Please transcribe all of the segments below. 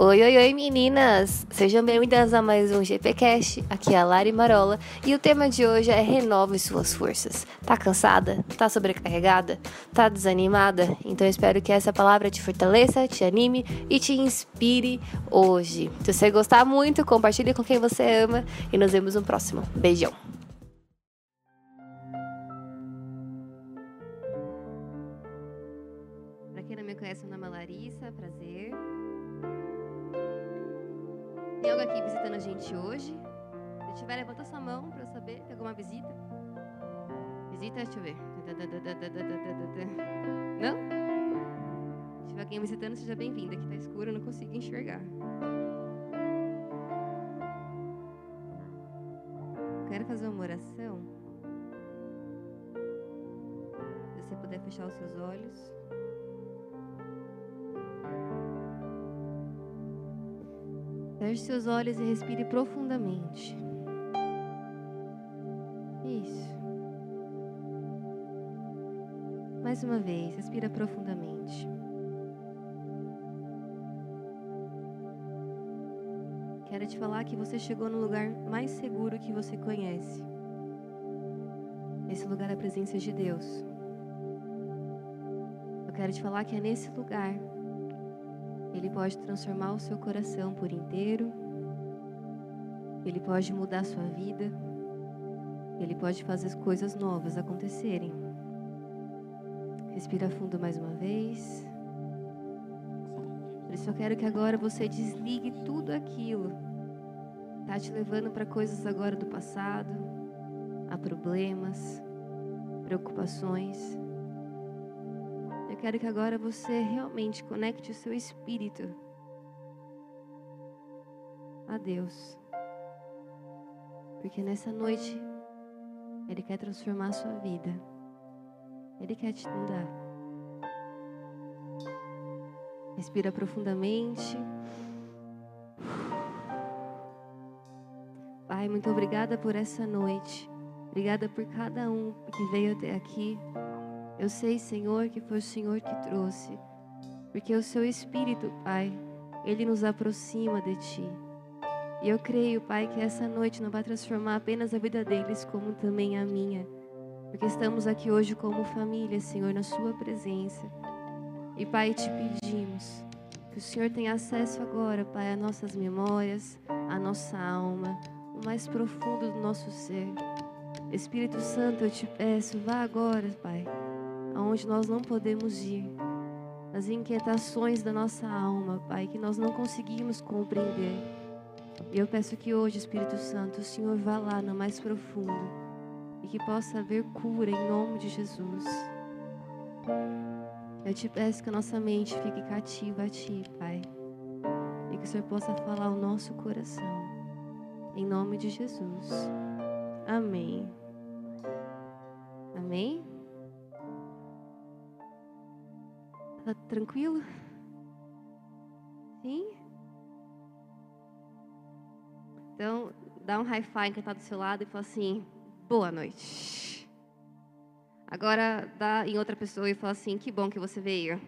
Oi, oi, oi, meninas! Sejam bem-vindas a mais um GPcast. Aqui é a Lari Marola e o tema de hoje é renove suas forças. Tá cansada? Tá sobrecarregada? Tá desanimada? Então espero que essa palavra te fortaleça, te anime e te inspire hoje. Se você gostar muito, compartilhe com quem você ama e nos vemos no próximo. Beijão! Alguém aqui visitando a gente hoje? Se tiver, levanta sua mão pra eu saber. Tem alguma visita? Visita, deixa eu ver. Não? Se tiver alguém visitando, seja bem-vinda. Aqui tá escuro, eu não consigo enxergar. Quero fazer uma oração. Se você puder fechar os seus olhos. Feche seus olhos e respire profundamente. Isso. Mais uma vez, respira profundamente. Quero te falar que você chegou no lugar mais seguro que você conhece. Esse lugar é a presença de Deus. Eu quero te falar que é nesse lugar ele pode transformar o seu coração por inteiro. Ele pode mudar a sua vida. Ele pode fazer coisas novas acontecerem. Respira fundo mais uma vez. Eu quero que agora você desligue tudo aquilo. Tá te levando para coisas agora do passado, a problemas, preocupações. Quero que agora você realmente conecte o seu espírito a Deus. Porque nessa noite Ele quer transformar a sua vida. Ele quer te mudar. Respira profundamente. Pai, muito obrigada por essa noite. Obrigada por cada um que veio até aqui. Eu sei, Senhor, que foi o Senhor que trouxe. Porque o seu Espírito, Pai, ele nos aproxima de Ti. E eu creio, Pai, que essa noite não vai transformar apenas a vida deles, como também a minha. Porque estamos aqui hoje como família, Senhor, na Sua presença. E, Pai, te pedimos que o Senhor tenha acesso agora, Pai, às nossas memórias, à nossa alma, o mais profundo do nosso ser. Espírito Santo, eu te peço, vá agora, Pai, aonde nós não podemos ir, nas inquietações da nossa alma, Pai, que nós não conseguimos compreender. E eu peço que hoje, Espírito Santo, o Senhor vá lá no mais profundo e que possa haver cura em nome de Jesus. Eu te peço que a nossa mente fique cativa a Ti, Pai, e que o Senhor possa falar ao nosso coração, em nome de Jesus. Amém. Amém? Tá tranquilo? Sim? Então, dá um high five quem está do seu lado e fala assim: boa noite. Agora, dá em outra pessoa e fala assim: que bom que você veio.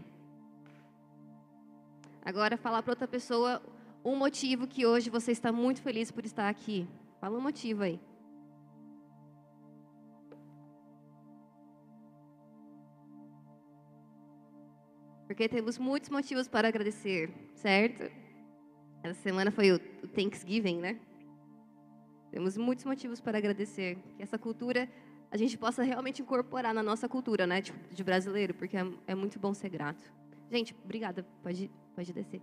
Agora, fala para outra pessoa um motivo que hoje você está muito feliz por estar aqui. Fala um motivo aí. Porque temos muitos motivos para agradecer, certo? Essa semana foi o Thanksgiving, né? Temos muitos motivos para agradecer. Que essa cultura a gente possa realmente incorporar na nossa cultura, né? Tipo, de brasileiro, porque é, é muito bom ser grato. Gente, obrigada. Pode, pode descer.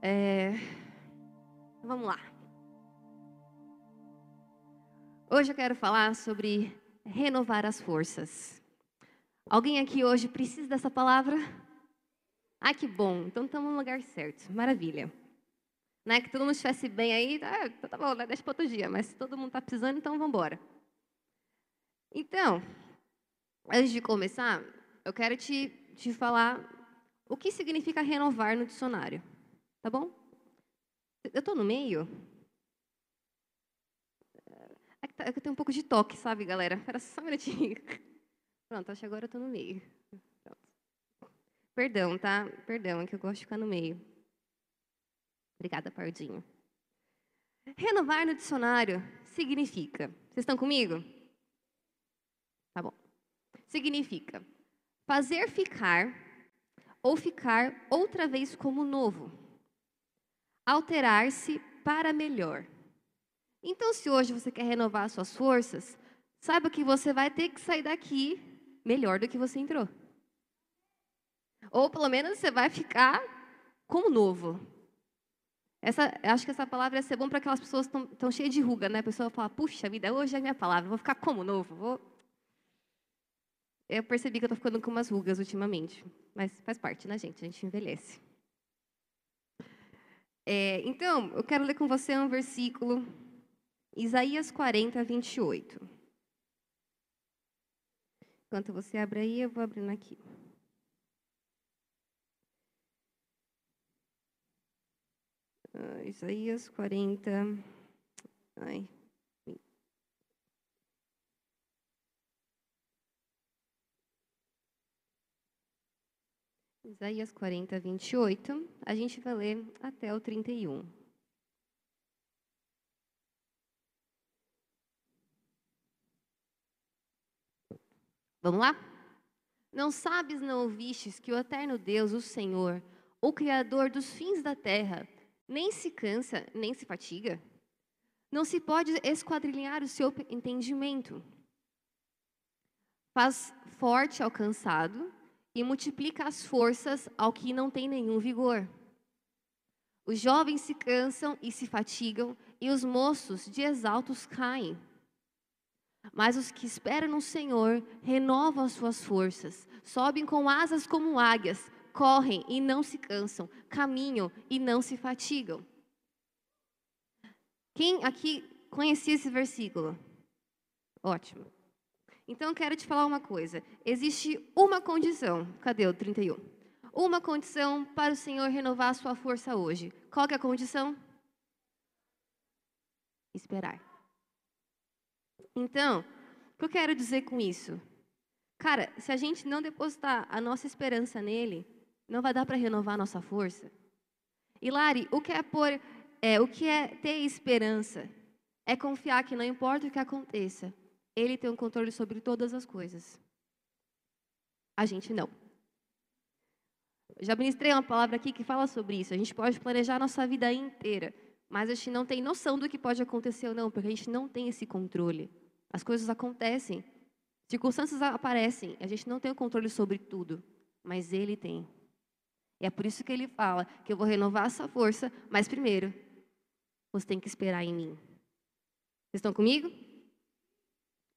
É... Vamos lá. Hoje eu quero falar sobre renovar as forças. Alguém aqui hoje precisa dessa palavra? Ai, que bom. Então estamos no lugar certo. Maravilha. Né? Que todo mundo estivesse bem aí, tá, tá bom, né? deixa para outro dia. Mas se todo mundo está precisando, então vamos embora. Então, antes de começar, eu quero te, te falar o que significa renovar no dicionário. Tá bom? Eu estou no meio? É tá, é que eu tenho um pouco de toque, sabe, galera? Espera só um minutinho. Pronto, acho que agora eu estou no meio. Pronto. Perdão, tá? Perdão, é que eu gosto de ficar no meio. Obrigada, Pardinho. Renovar no dicionário significa. Vocês estão comigo? Tá bom. Significa fazer ficar ou ficar outra vez como novo. Alterar-se para melhor. Então, se hoje você quer renovar suas forças, saiba que você vai ter que sair daqui melhor do que você entrou. Ou pelo menos você vai ficar como novo. Essa, acho que essa palavra ia ser bom para aquelas pessoas que estão cheias de ruga, né? A pessoa fala, puxa vida, hoje é a minha palavra, vou ficar como novo, vou... Eu percebi que eu estou ficando com umas rugas ultimamente, mas faz parte, né, gente? A gente envelhece. É, então, eu quero ler com você um versículo, Isaías 40, 28. Enquanto você abre aí, eu vou abrindo aqui. Uh, Isaías 40. Ai. Isaías 40, 28. A gente vai ler até o 31. Vamos lá? Não sabes, não ouvistes que o eterno Deus, o Senhor, o Criador dos fins da terra, nem se cansa, nem se fatiga. Não se pode esquadrinhar o seu entendimento. Faz forte ao cansado e multiplica as forças ao que não tem nenhum vigor. Os jovens se cansam e se fatigam, e os moços de exaltos caem. Mas os que esperam no Senhor renovam as suas forças, sobem com asas como águias, correm e não se cansam, caminham e não se fatigam. Quem aqui conhecia esse versículo? Ótimo. Então eu quero te falar uma coisa. Existe uma condição. Cadê o 31? Uma condição para o Senhor renovar a sua força hoje. Qual é a condição? Esperar. Então, o que eu quero dizer com isso? Cara, se a gente não depositar a nossa esperança nele, não vai dar para renovar a nossa força. E Lari, o que é por, é, o que é ter esperança? É confiar que não importa o que aconteça, ele tem um controle sobre todas as coisas. A gente não. Já ministrei uma palavra aqui que fala sobre isso. A gente pode planejar a nossa vida inteira, mas a gente não tem noção do que pode acontecer ou não, porque a gente não tem esse controle. As coisas acontecem, circunstâncias aparecem, a gente não tem o controle sobre tudo, mas ele tem. E é por isso que ele fala que eu vou renovar essa força, mas primeiro, você tem que esperar em mim. Vocês estão comigo?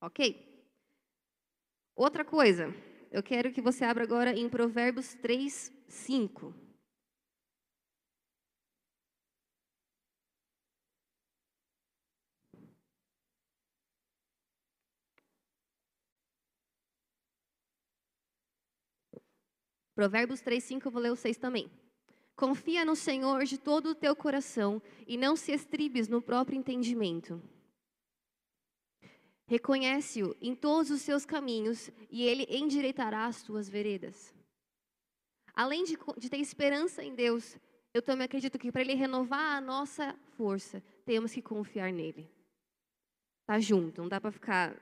Ok. Outra coisa, eu quero que você abra agora em Provérbios 3, 5. Provérbios 3, 5, eu vou ler o 6 também. Confia no Senhor de todo o teu coração e não se estribes no próprio entendimento. Reconhece-o em todos os seus caminhos e ele endireitará as tuas veredas. Além de, de ter esperança em Deus, eu também acredito que para ele renovar a nossa força, temos que confiar nele. Tá junto, não dá para ficar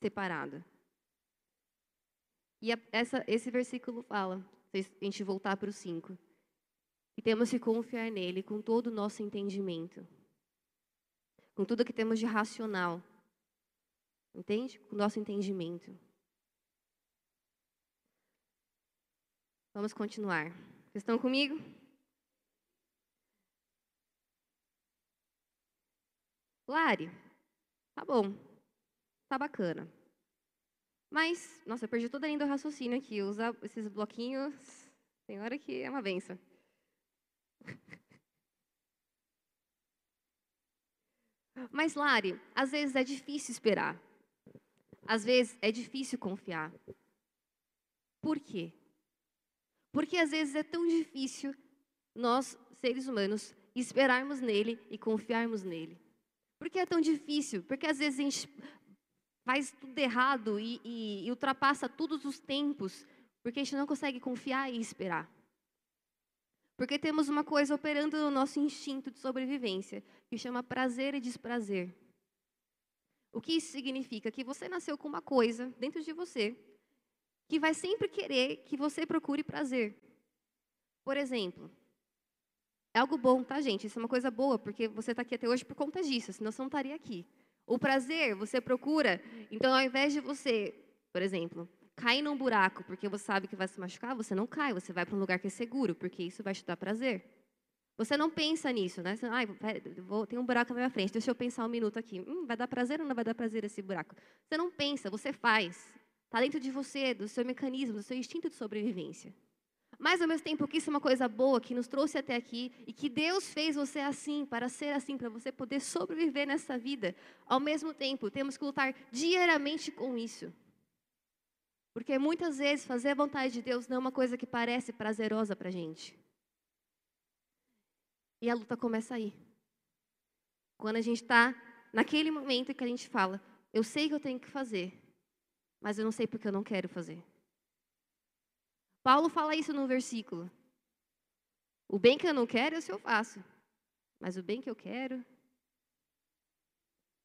separado. E a, essa, esse versículo fala, se a gente voltar para o 5, que temos que confiar nele com todo o nosso entendimento, com tudo que temos de racional, entende? Com o nosso entendimento. Vamos continuar. Vocês estão comigo? Lari, tá bom, tá bacana. Mas, nossa, eu perdi toda a linha do raciocínio aqui. Usar esses bloquinhos, tem hora que é uma benção. Mas, Lari, às vezes é difícil esperar. Às vezes é difícil confiar. Por quê? Porque às vezes é tão difícil nós, seres humanos, esperarmos nele e confiarmos nele. Por que é tão difícil? Porque às vezes a gente faz tudo errado e, e, e ultrapassa todos os tempos Porque a gente não consegue confiar e esperar. Porque temos uma coisa operando no nosso instinto de sobrevivência, que chama prazer e desprazer. O que isso significa? Que você nasceu com uma coisa dentro de você que vai sempre querer que você procure prazer. Por exemplo, é algo bom, tá, gente? Isso é uma coisa boa, porque você está aqui até hoje por conta disso, senão você não estaria aqui. O prazer, você procura, então ao invés de você, por exemplo, cair num buraco porque você sabe que vai se machucar, você não cai, você vai para um lugar que é seguro, porque isso vai te dar prazer. Você não pensa nisso, né? Você, ah, vou, tem um buraco na minha frente, deixa eu pensar um minuto aqui. Hum, vai dar prazer ou não vai dar prazer esse buraco? Você não pensa, você faz. Está dentro de você, do seu mecanismo, do seu instinto de sobrevivência. Mas, ao mesmo tempo que isso é uma coisa boa, que nos trouxe até aqui, e que Deus fez você assim, para ser assim, para você poder sobreviver nessa vida, ao mesmo tempo, temos que lutar diariamente com isso. Porque muitas vezes fazer a vontade de Deus não é uma coisa que parece prazerosa para a gente. E a luta começa aí. Quando a gente está naquele momento que a gente fala, eu sei que eu tenho que fazer, mas eu não sei porque eu não quero fazer. Paulo fala isso no versículo. O bem que eu não quero, isso eu faço. Mas o bem que eu quero.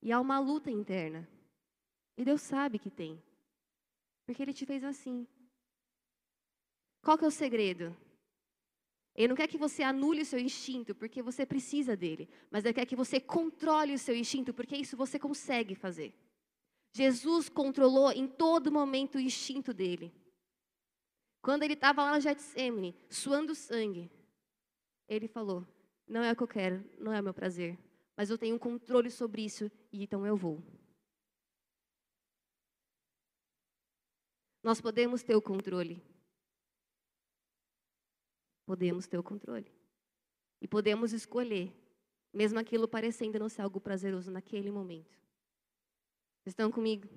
E há uma luta interna. E Deus sabe que tem. Porque Ele te fez assim. Qual que é o segredo? Ele não quer que você anule o seu instinto, porque você precisa dele. Mas Ele quer que você controle o seu instinto, porque isso você consegue fazer. Jesus controlou em todo momento o instinto dele. Quando ele estava lá no Getsemane, suando sangue, ele falou: Não é o que eu quero, não é o meu prazer, mas eu tenho um controle sobre isso e então eu vou. Nós podemos ter o controle. Podemos ter o controle. E podemos escolher, mesmo aquilo parecendo não ser algo prazeroso naquele momento. Vocês estão comigo?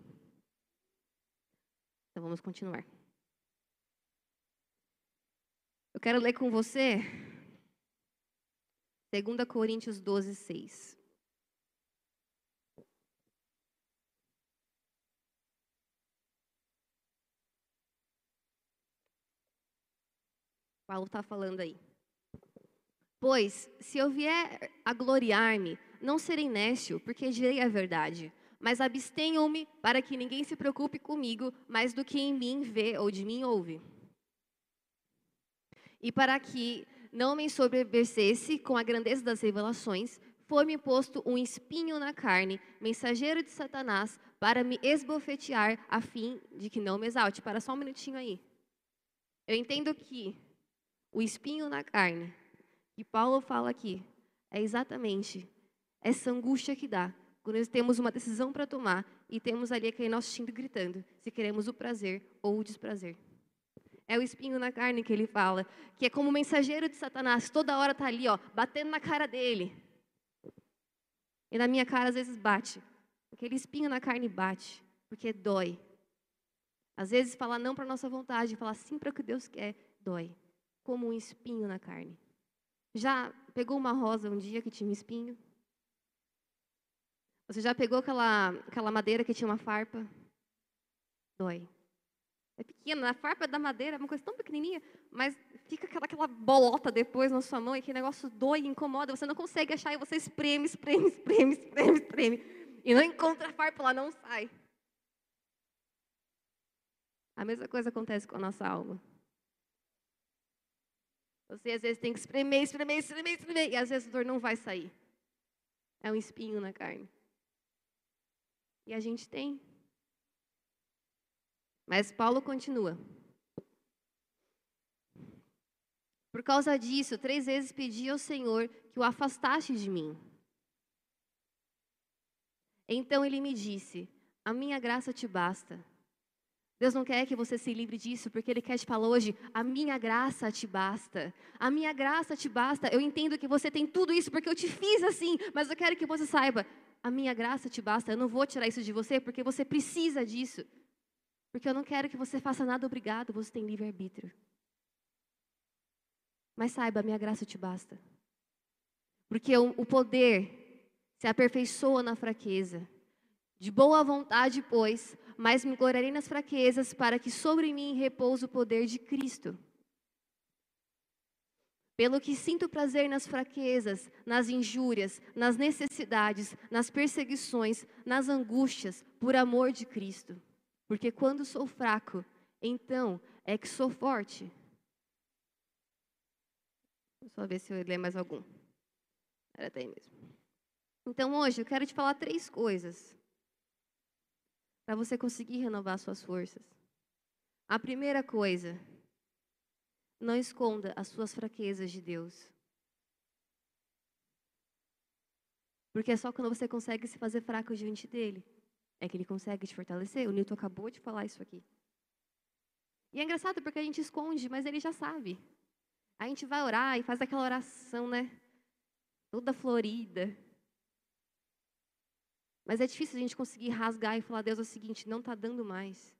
Então vamos continuar. Eu quero ler com você 2 Coríntios 12, 6. Paulo está falando aí. Pois, se eu vier a gloriar-me, não serei nécio, porque direi a verdade. Mas abstenham-me para que ninguém se preocupe comigo mais do que em mim vê ou de mim ouve e para que não me sobrevivesse com a grandeza das revelações, foi-me posto um espinho na carne, mensageiro de Satanás, para me esbofetear, a fim de que não me exalte. Para só um minutinho aí. Eu entendo que o espinho na carne, que Paulo fala aqui, é exatamente essa angústia que dá quando nós temos uma decisão para tomar e temos ali aquele nosso instinto gritando se queremos o prazer ou o desprazer. É o espinho na carne que ele fala, que é como o mensageiro de Satanás, toda hora está ali, ó, batendo na cara dele. E na minha cara às vezes bate. Aquele espinho na carne bate, porque dói. Às vezes falar não para nossa vontade, falar sim para o que Deus quer, dói. Como um espinho na carne. Já pegou uma rosa um dia que tinha um espinho? Você já pegou aquela, aquela madeira que tinha uma farpa? Dói. É pequena, a farpa da madeira é uma coisa tão pequenininha, mas fica aquela, aquela bolota depois na sua mão e que negócio dói, incomoda, você não consegue achar e você espreme, espreme, espreme, espreme, espreme. E não encontra a farpa lá, não sai. A mesma coisa acontece com a nossa alma. Você às vezes tem que espremer, espremer, espremer, espremer, e às vezes a dor não vai sair. É um espinho na carne. E a gente tem. Mas Paulo continua. Por causa disso, três vezes pedi ao Senhor que o afastasse de mim. Então ele me disse: A minha graça te basta. Deus não quer que você se livre disso, porque Ele quer te falar hoje: a minha graça te basta. A minha graça te basta. Eu entendo que você tem tudo isso porque eu te fiz assim, mas eu quero que você saiba: a minha graça te basta. Eu não vou tirar isso de você porque você precisa disso. Porque eu não quero que você faça nada obrigado, você tem livre-arbítrio. Mas saiba, a minha graça te basta. Porque o, poder se aperfeiçoa na fraqueza. De boa vontade, pois, mas me gloriarei nas fraquezas, para que sobre mim repouse o poder de Cristo. Pelo que sinto prazer nas fraquezas, nas injúrias, nas necessidades, nas perseguições, nas angústias, por amor de Cristo. Porque quando sou fraco, então é que sou forte. Vou só ver se eu ler mais algum. Era até aí mesmo. Então hoje eu quero te falar três coisas para você conseguir renovar suas forças. A primeira coisa, não esconda as suas fraquezas de Deus. Porque é só quando você consegue se fazer fraco diante dele é que ele consegue te fortalecer. O Newton acabou de falar isso aqui. E é engraçado porque a gente esconde, mas ele já sabe. A gente vai orar e faz aquela oração, né? Toda florida. Mas é difícil a gente conseguir rasgar e falar, Deus, é o seguinte, não está dando mais.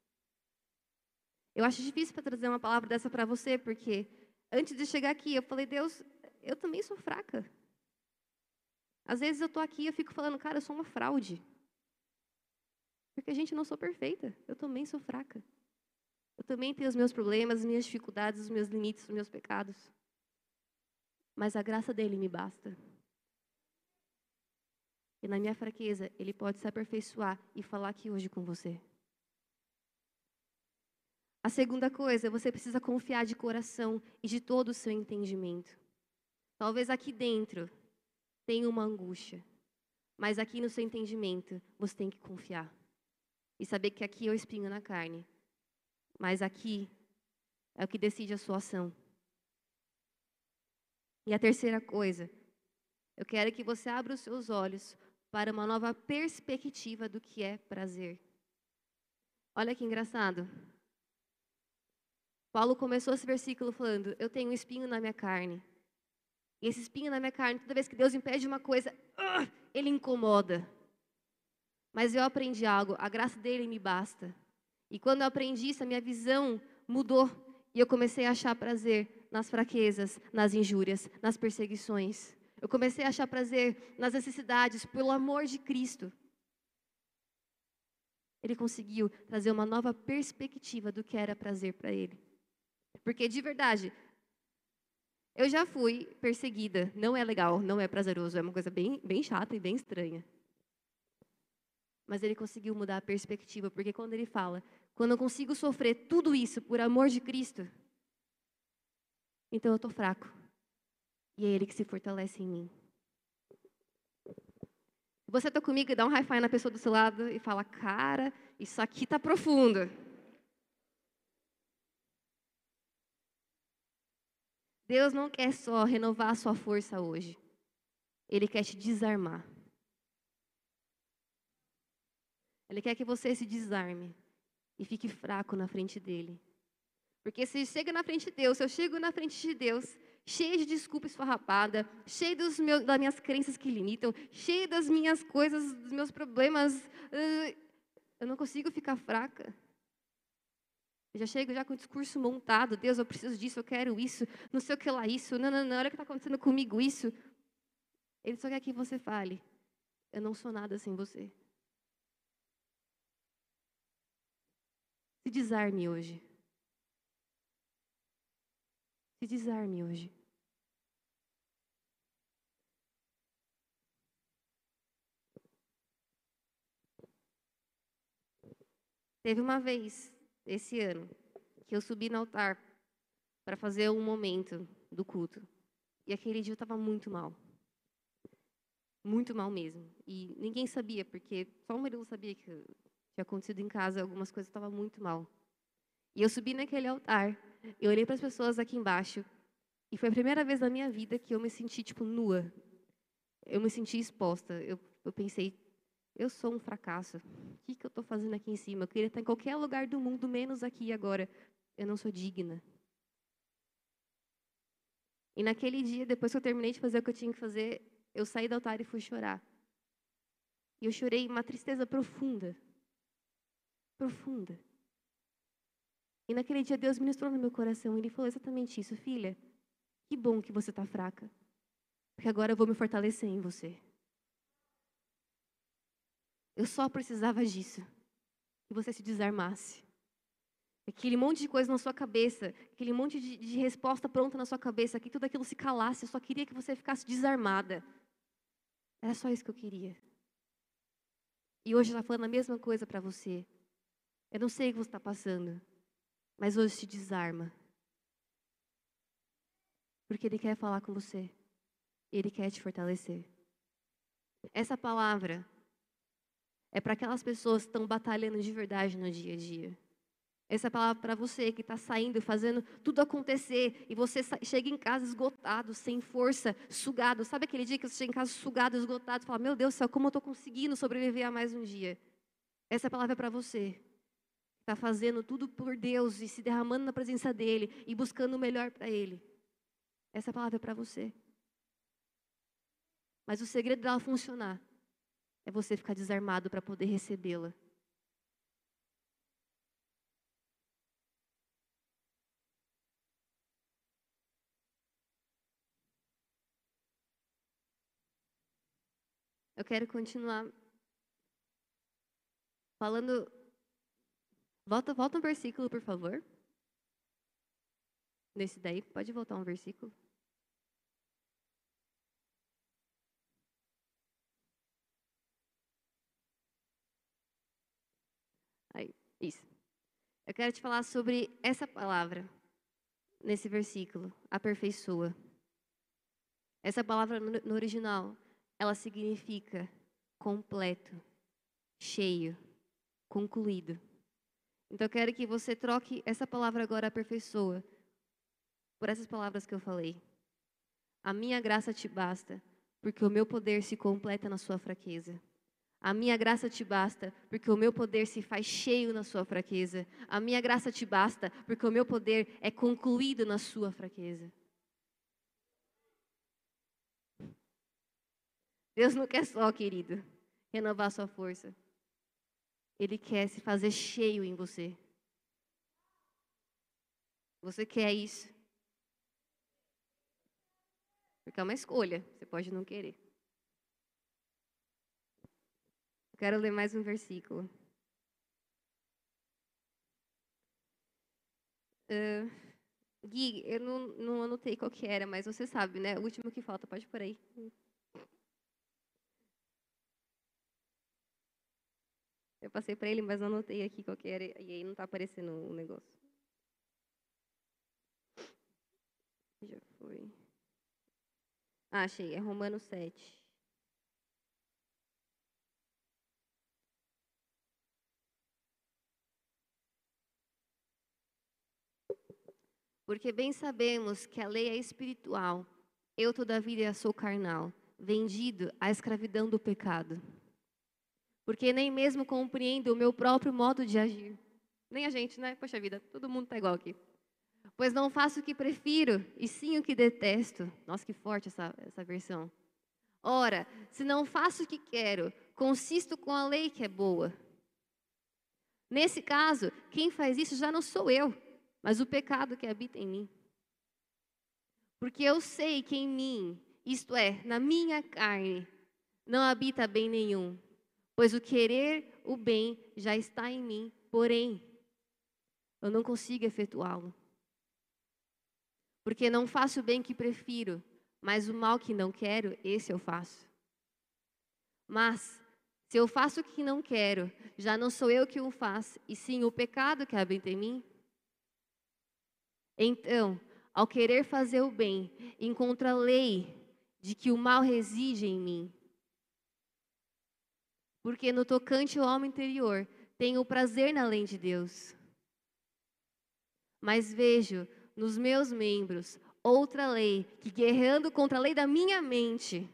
Eu acho difícil para trazer uma palavra dessa para você, porque antes de chegar aqui, eu falei, Deus, eu também sou fraca. Às vezes eu estou aqui e eu fico falando, cara, eu sou uma fraude. Porque, a gente, não sou perfeita. Eu também sou fraca. Eu também tenho os meus problemas, as minhas dificuldades, os meus limites, os meus pecados. Mas a graça dele me basta. E na minha fraqueza, ele pode se aperfeiçoar e falar aqui hoje com você. A segunda coisa, você precisa confiar de coração e de todo o seu entendimento. Talvez aqui dentro tenha uma angústia, mas aqui no seu entendimento você tem que confiar. E saber que aqui é o espinho na carne, mas aqui é o que decide a sua ação. E a terceira coisa, eu quero que você abra os seus olhos para uma nova perspectiva do que é prazer. Olha que engraçado. Paulo começou esse versículo falando: Eu tenho um espinho na minha carne. E esse espinho na minha carne, toda vez que Deus impede uma coisa, uh, ele incomoda. Mas eu aprendi algo, a graça dele me basta. E quando eu aprendi isso, a minha visão mudou e eu comecei a achar prazer nas fraquezas, nas injúrias, nas perseguições. Eu comecei a achar prazer nas necessidades, pelo amor de Cristo. Ele conseguiu trazer uma nova perspectiva do que era prazer para ele. Porque, de verdade, eu já fui perseguida. Não é legal, não é prazeroso, é uma coisa bem, bem chata e bem estranha. Mas ele conseguiu mudar a perspectiva, porque quando ele fala, quando eu consigo sofrer tudo isso por amor de Cristo, então eu estou fraco. E é Ele que se fortalece em mim. Você está comigo e dá um high five na pessoa do seu lado e fala, cara, isso aqui está profundo. Deus não quer só renovar a sua força hoje. Ele quer te desarmar. Ele quer que você se desarme e fique fraco na frente dele. Porque se chega na frente de Deus, se eu chego na frente de Deus, cheio de desculpa esfarrapada, cheio dos das minhas crenças que limitam, cheio das minhas coisas, dos meus problemas, eu não consigo ficar fraca. Eu já chego já com o discurso montado, Deus, eu preciso disso, eu quero isso, não sei o que lá isso, não, não, não, olha o que está acontecendo comigo, isso. Ele só quer que você fale, eu não sou nada sem você. Se desarme hoje. Se desarme hoje. Teve uma vez, esse ano, que eu subi no altar para fazer um momento do culto. E aquele dia eu estava muito mal. Muito mal mesmo. E ninguém sabia, porque só o Murilo sabia que tinha acontecido em casa, algumas coisas estavam muito mal. E eu subi naquele altar eu olhei para as pessoas aqui embaixo e foi a primeira vez na minha vida que eu me senti tipo nua. Eu me senti exposta. Eu, eu pensei, eu sou um fracasso. O que, que eu estou fazendo aqui em cima? Eu queria estar em qualquer lugar do mundo, menos aqui agora. Eu não sou digna. E naquele dia, depois que eu terminei de fazer o que eu tinha que fazer, eu saí do altar e fui chorar. E eu chorei uma tristeza profunda. Profunda. E naquele dia Deus ministrou no meu coração. Ele falou exatamente isso, filha. Que bom que você está fraca, porque agora eu vou me fortalecer em você. Eu só precisava disso. que você se desarmasse. Aquele monte de coisa na sua cabeça, aquele monte de, de resposta pronta na sua cabeça, que tudo aquilo se calasse, eu só queria que você ficasse desarmada. Era só isso que eu queria. E hoje ela falando a mesma coisa para você. Eu não sei o que você está passando, mas hoje te desarma. Porque Ele quer falar com você. Ele quer te fortalecer. Essa palavra é para aquelas pessoas que estão batalhando de verdade no dia a dia. Essa palavra para você que está saindo, fazendo tudo acontecer e você chega em casa esgotado, sem força, sugado. Sabe aquele dia que você chega em casa sugado, esgotado, e fala: Meu Deus do céu, como eu estou conseguindo sobreviver a mais um dia? Essa palavra é para você. Está fazendo tudo por Deus e se derramando na presença dEle e buscando o melhor para Ele. Essa palavra é para você. Mas o segredo dela funcionar é você ficar desarmado para poder recebê-la. Eu quero continuar falando. Volta, volta um versículo, por favor. Nesse daí, pode voltar um versículo. Aí, isso. Eu quero te falar sobre essa palavra nesse versículo, aperfeiçoa. Essa palavra no original ela significa completo, cheio, concluído. Então eu quero que você troque essa palavra agora aperfeiçoa por essas palavras que eu falei. A minha graça te basta, porque o meu poder se completa na sua fraqueza. A minha graça te basta, porque o meu poder se faz cheio na sua fraqueza. A minha graça te basta, porque o meu poder é concluído na sua fraqueza. Deus não quer só, querido, renovar sua força. Ele quer se fazer cheio em você. Você quer isso? Porque é uma escolha, você pode não querer. quero ler mais um versículo. Uh, Gui, eu não, não anotei qual que era, mas você sabe, né? O último que falta, pode por aí. Eu passei para ele, mas não anotei aqui qual que era, e aí não está aparecendo o negócio. Já foi. Ah, achei, é Romanos 7. Porque bem sabemos que a lei é espiritual, eu todavia sou carnal, vendido à escravidão do pecado porque nem mesmo compreendo o meu próprio modo de agir. Nem a gente, né? Poxa vida, todo mundo está igual aqui. Pois não faço o que prefiro, e sim o que detesto. Nossa, que forte essa, essa versão. Ora, se não faço o que quero, consisto com a lei que é boa. Nesse caso, quem faz isso já não sou eu, mas o pecado que habita em mim. Porque eu sei que em mim, isto é, na minha carne, não habita bem nenhum pois o querer o bem já está em mim, porém, eu não consigo efetuá-lo. Porque não faço o bem que prefiro, mas o mal que não quero, esse eu faço. Mas, se eu faço o que não quero, já não sou eu que o faço, e sim o pecado que habita em mim. Então, ao querer fazer o bem, encontro a lei de que o mal reside em mim. Porque no tocante ao homem interior, tenho prazer na lei de Deus. Mas vejo nos meus membros outra lei que, guerreando contra a lei da minha mente,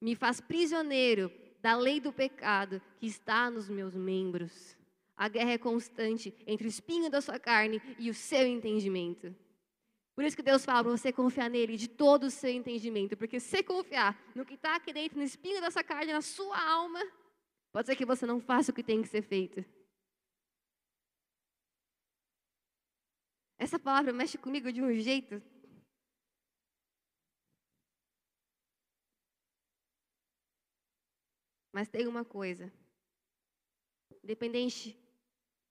me faz prisioneiro da lei do pecado que está nos meus membros. A guerra é constante entre o espinho da sua carne e o seu entendimento. Por isso que Deus fala para você confiar nele de todo o seu entendimento, porque se confiar no que está aqui dentro, no espinho dessa carne, na sua alma, Pode ser que você não faça o que tem que ser feito. Essa palavra mexe comigo de um jeito. Mas tem uma coisa. Independente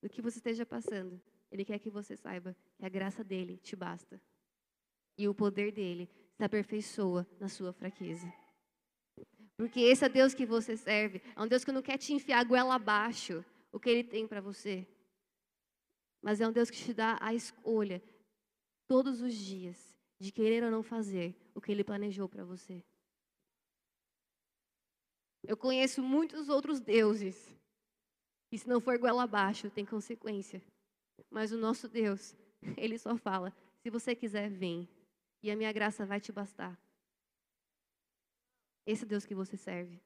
do que você esteja passando, Ele quer que você saiba que a graça dele te basta. E o poder dele se aperfeiçoa na sua fraqueza. Porque esse é Deus que você serve. É um Deus que não quer te enfiar a goela abaixo o que Ele tem para você. Mas é um Deus que te dá a escolha todos os dias de querer ou não fazer o que Ele planejou para você. Eu conheço muitos outros deuses. E se não for goela abaixo, tem consequência. Mas o nosso Deus, Ele só fala: se você quiser, vem. E a minha graça vai te bastar. Esse é Deus que você serve.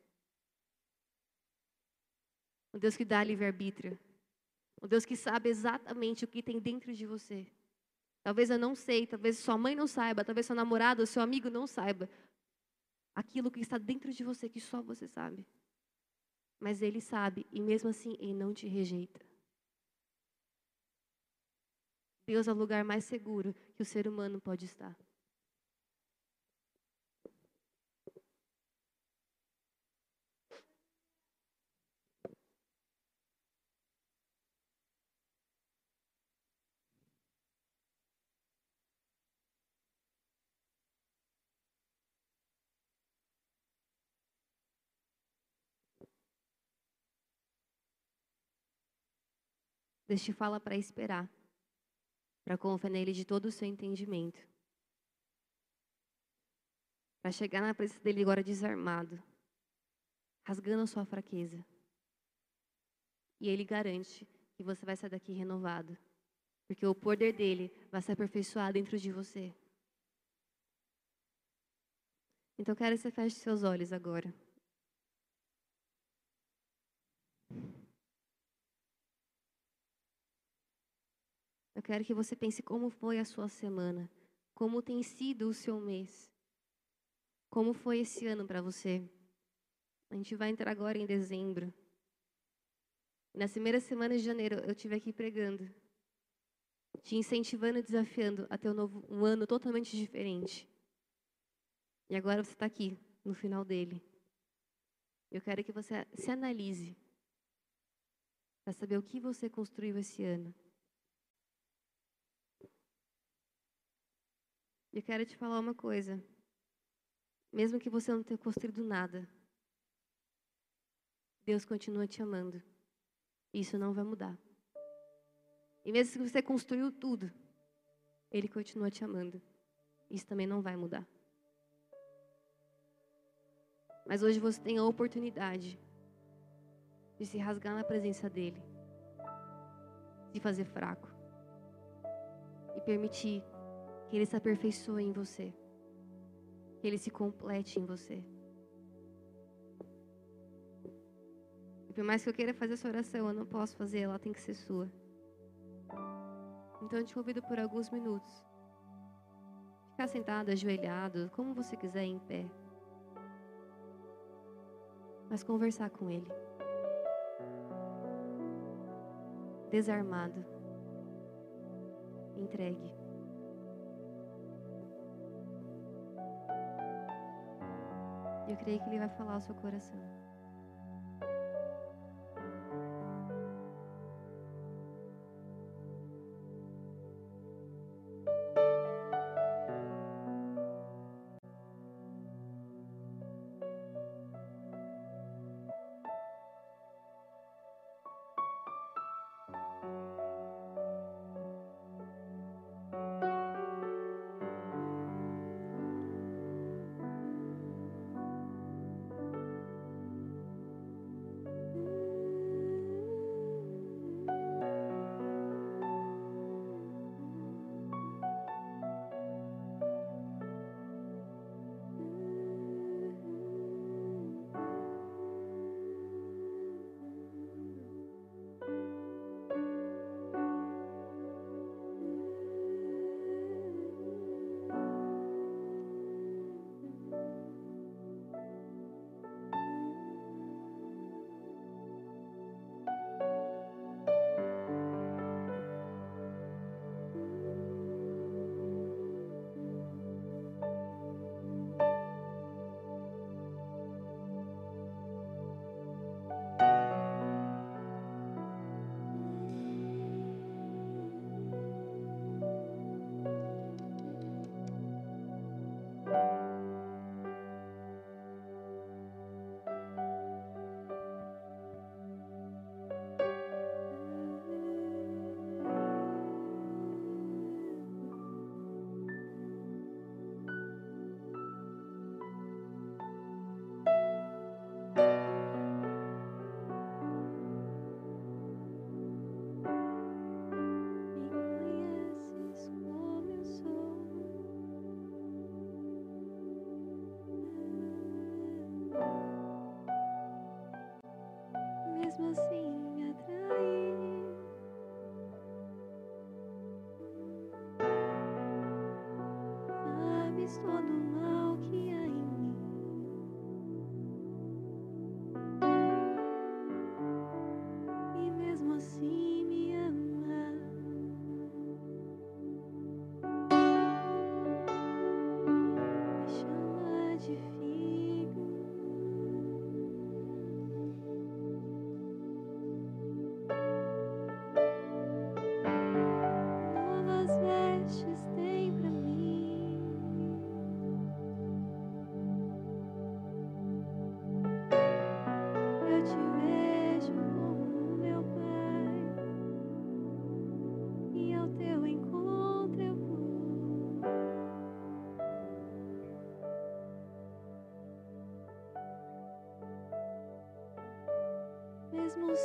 Um Deus que dá livre-arbítrio. Um Deus que sabe exatamente o que tem dentro de você. Talvez eu não sei, talvez sua mãe não saiba, talvez seu namorado, seu amigo não saiba. Aquilo que está dentro de você que só você sabe. Mas ele sabe e mesmo assim ele não te rejeita. Deus é o lugar mais seguro que o ser humano pode estar. Deus te fala para esperar, para confiar nele de todo o seu entendimento. Para chegar na presença dele agora desarmado, rasgando a sua fraqueza. E ele garante que você vai sair daqui renovado, porque o poder dele vai se aperfeiçoar dentro de você. Então, quero que você feche seus olhos agora. Eu quero que você pense como foi a sua semana, como tem sido o seu mês, como foi esse ano para você. A gente vai entrar agora em dezembro. Nas primeiras semanas de janeiro, eu estive aqui pregando, te incentivando e desafiando a ter um, um ano totalmente diferente. E agora você está aqui, no final dele. Eu quero que você se analise para saber o que você construiu esse ano. Eu quero te falar uma coisa. Mesmo que você não tenha construído nada, Deus continua te amando. Isso não vai mudar. E mesmo que você construiu tudo, Ele continua te amando. Isso também não vai mudar. Mas hoje você tem a oportunidade de se rasgar na presença dEle, de fazer fraco e permitir que Ele se aperfeiçoe em você. Que Ele se complete em você. E por mais que eu queira fazer essa oração, eu não posso fazer, ela tem que ser sua. Então eu te convido por alguns minutos. Ficar sentado, ajoelhado, como você quiser, em pé. Mas conversar com Ele. Desarmado. Entregue. Eu creio que Ele vai falar ao seu coração.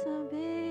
saber.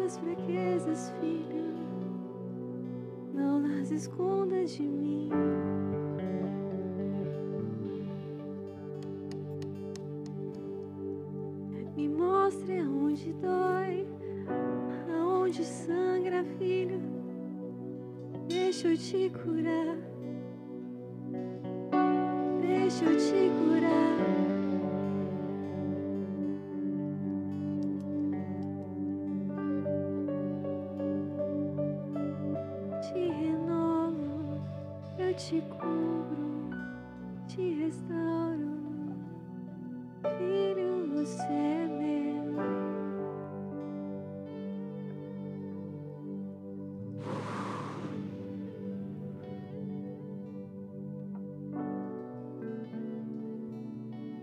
nossas fraquezas, filho. Não nas escondas de mim. Me mostre aonde dói, aonde sangra, filho. Deixa eu te curar. te cubro, te restauro, filho, você é meu.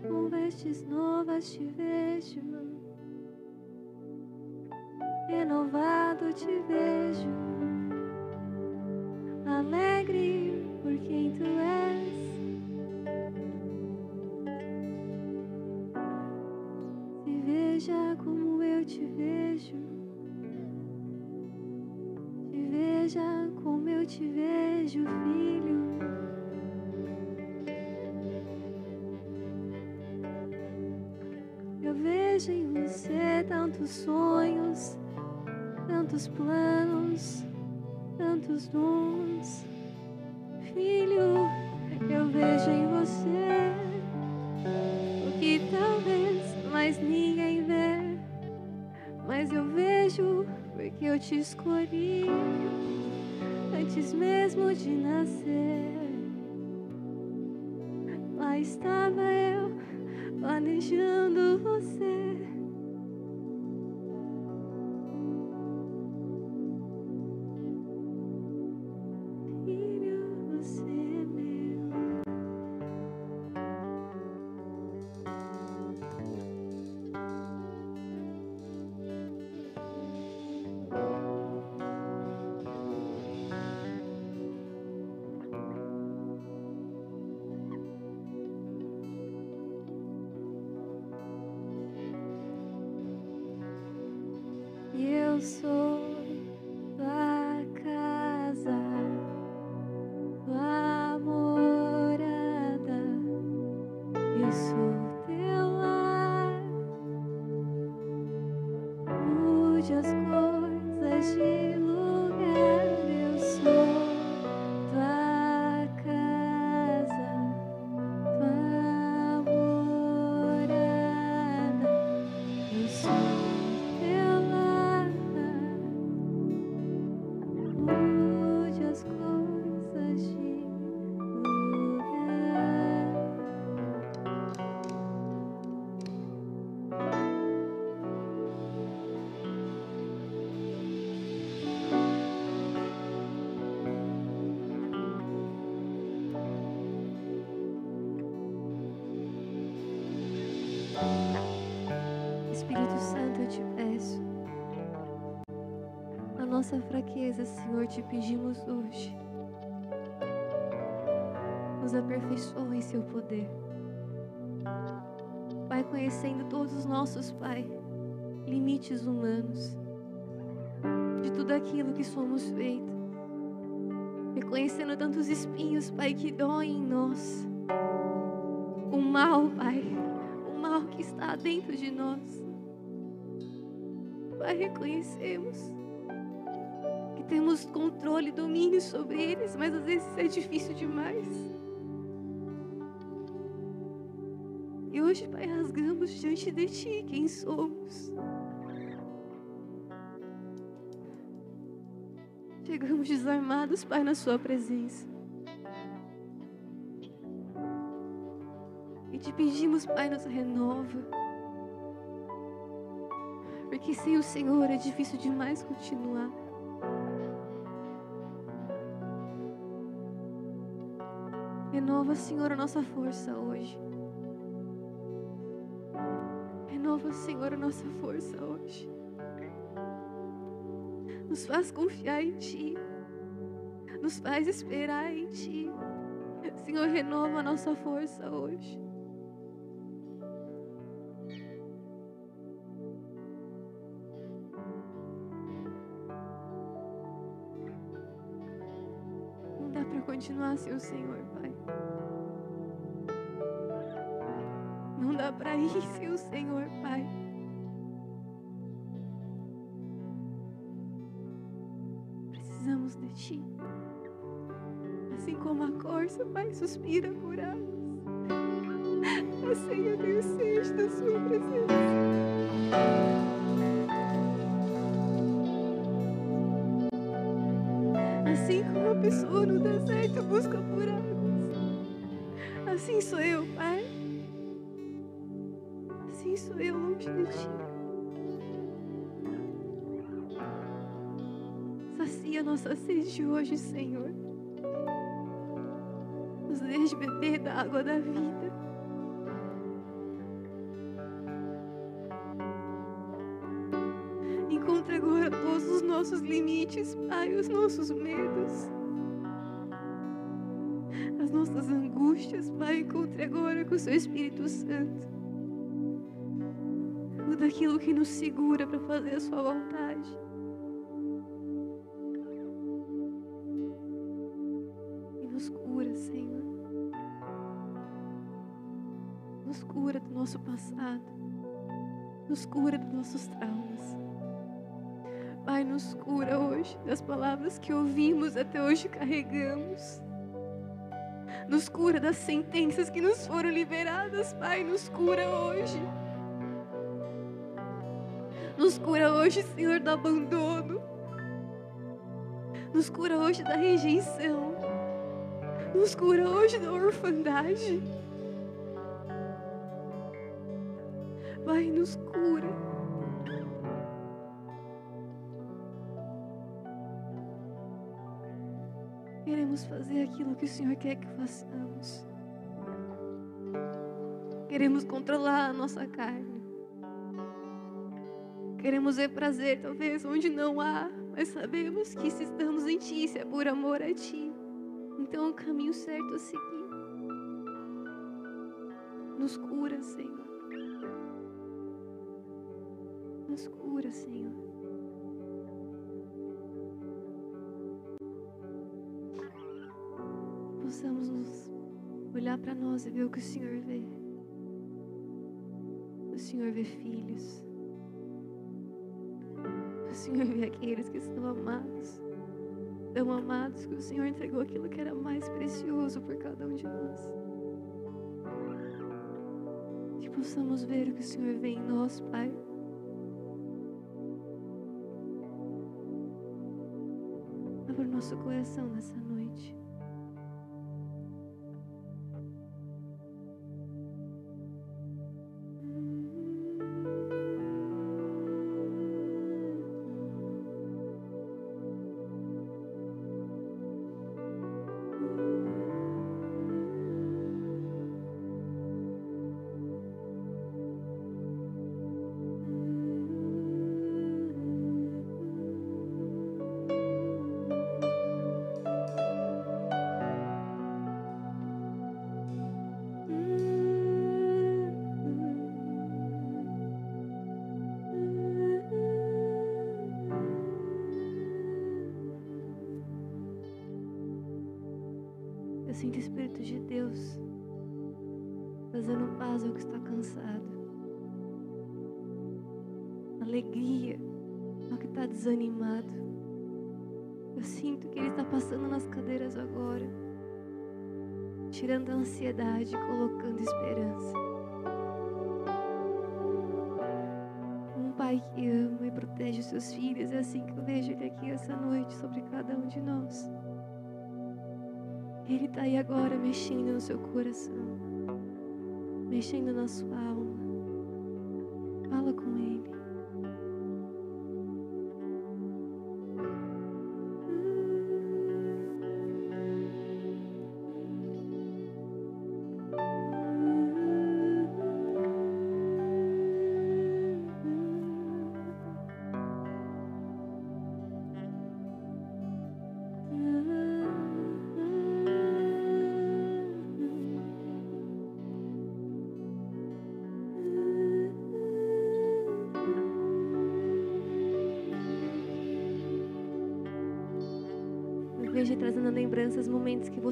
Com vestes novas te vejo. te vejo. Te veja como eu te vejo, filho. Eu vejo em você tantos sonhos, tantos planos, tantos dons. Filho, eu vejo em você o que talvez mais ninguém mas eu vejo porque eu te escolhi antes mesmo de nascer. Lá estava eu planejando você. Senhor, te pedimos hoje. Nos aperfeiçoa em seu poder. Pai, conhecendo todos os nossos, Pai, limites humanos, de tudo aquilo que somos feitos. Reconhecendo tantos espinhos, Pai, que doem em nós. O mal, Pai, o mal que está dentro de nós. Pai, reconhecemos temos controle e domínio sobre eles, mas às vezes é difícil demais. E hoje, Pai, rasgamos diante de Ti quem somos. Chegamos desarmados, Pai, na Sua presença. E te pedimos, Pai, nos renova. Porque sem o Senhor é difícil demais continuar. Renova, Senhor, a nossa força hoje. Renova, Senhor, a nossa força hoje. Nos faz confiar em Ti. Nos faz esperar em Ti. Senhor, renova a nossa força hoje. Não dá para continuar sem o Senhor, Pai. Para ir sem o Senhor, Pai. Precisamos de Ti. Assim como a corça, Pai, suspira por águas. Assim eu tenho sede da Sua presença. Assim como a pessoa no deserto busca por águas. Assim sou eu, Pai. Sacia nossa sede hoje, Senhor. Nos deixe beber da água da vida. Encontre agora todos os nossos limites, Pai, os nossos medos, as nossas angústias, Pai. Encontre agora com o Seu Espírito Santo tudo aquilo que nos segura para fazer a Sua vontade. E nos cura, Senhor. Nos cura do nosso passado. Nos cura dos nossos traumas. Pai, nos cura hoje das palavras que ouvimos até hoje carregamos. Nos cura das sentenças que nos foram liberadas, Pai, nos cura hoje. Nos cura hoje, Senhor, do abandono. Nos cura hoje da rejeição. Nos cura hoje da orfandade. Pai, nos cura. Queremos fazer aquilo que o Senhor quer que façamos. Queremos controlar a nossa carne. Queremos ver prazer, talvez, onde não há, mas sabemos que se estamos em Ti, se é por amor a Ti, então é o caminho certo a seguir. Nos cura, Senhor. Nos cura, Senhor. Possamos nos olhar para nós e ver o que o Senhor vê. O Senhor vê filhos. Senhor vê aqueles que estão amados. Tão amados que o Senhor entregou aquilo que era mais precioso por cada um de nós. Que possamos ver o que o Senhor vê em nós, Pai. Abra o nosso coração nessa noite. Ao que está desanimado. Eu sinto que Ele está passando nas cadeiras agora, tirando a ansiedade, colocando esperança. Um pai que ama e protege os seus filhos, é assim que eu vejo Ele aqui essa noite sobre cada um de nós. Ele está aí agora mexendo no seu coração, mexendo na sua alma.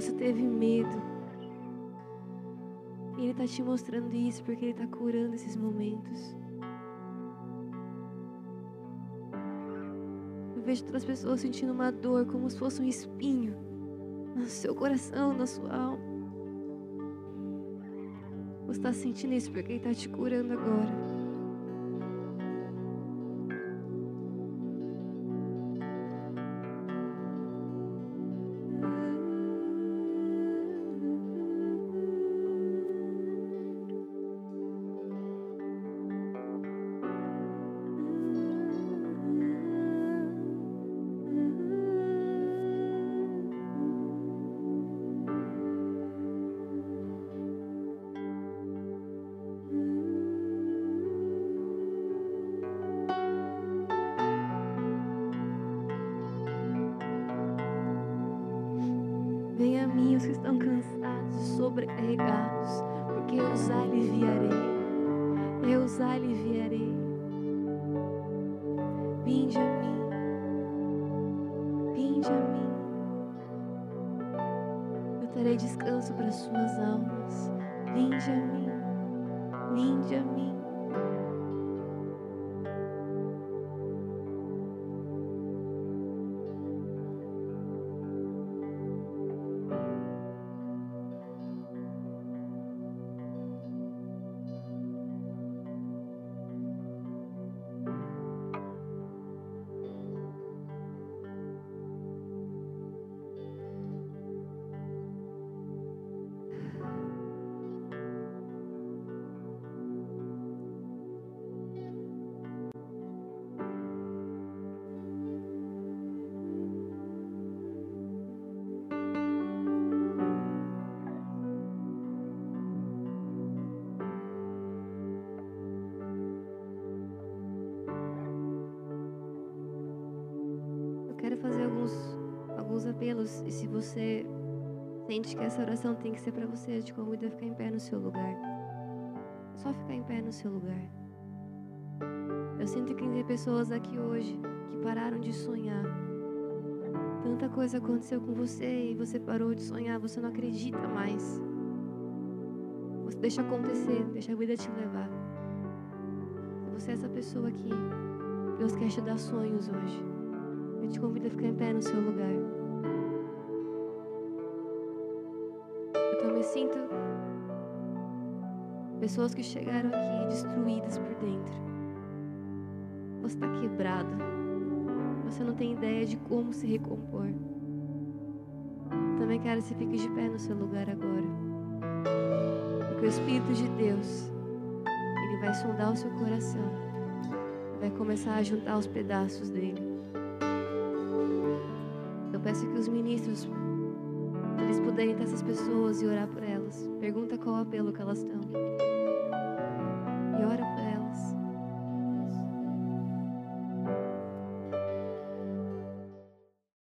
Você teve medo. E Ele está te mostrando isso porque Ele está curando esses momentos. Eu vejo todas as pessoas sentindo uma dor como se fosse um espinho no seu coração, na sua alma. Você está sentindo isso porque Ele está te curando agora. Se você sente que essa oração tem que ser para você, eu te convido a ficar em pé no seu lugar. Só ficar em pé no seu lugar. Eu sinto que tem pessoas aqui hoje que pararam de sonhar. Tanta coisa aconteceu com você e você parou de sonhar, você não acredita mais. Você deixa acontecer, deixa a vida te levar. Você é essa pessoa aqui, Deus quer te dar sonhos hoje. Eu te convido a ficar em pé no seu lugar. Pessoas que chegaram aqui destruídas por dentro. Você está quebrado. Você não tem ideia de como se recompor. Também quero que você fique de pé no seu lugar agora. Porque o Espírito de Deus, Ele vai sondar o seu coração. Vai começar a juntar os pedaços dele. Eu peço que os ministros, eles puderem ter essas pessoas e orar por elas, pergunta qual apelo que elas estão.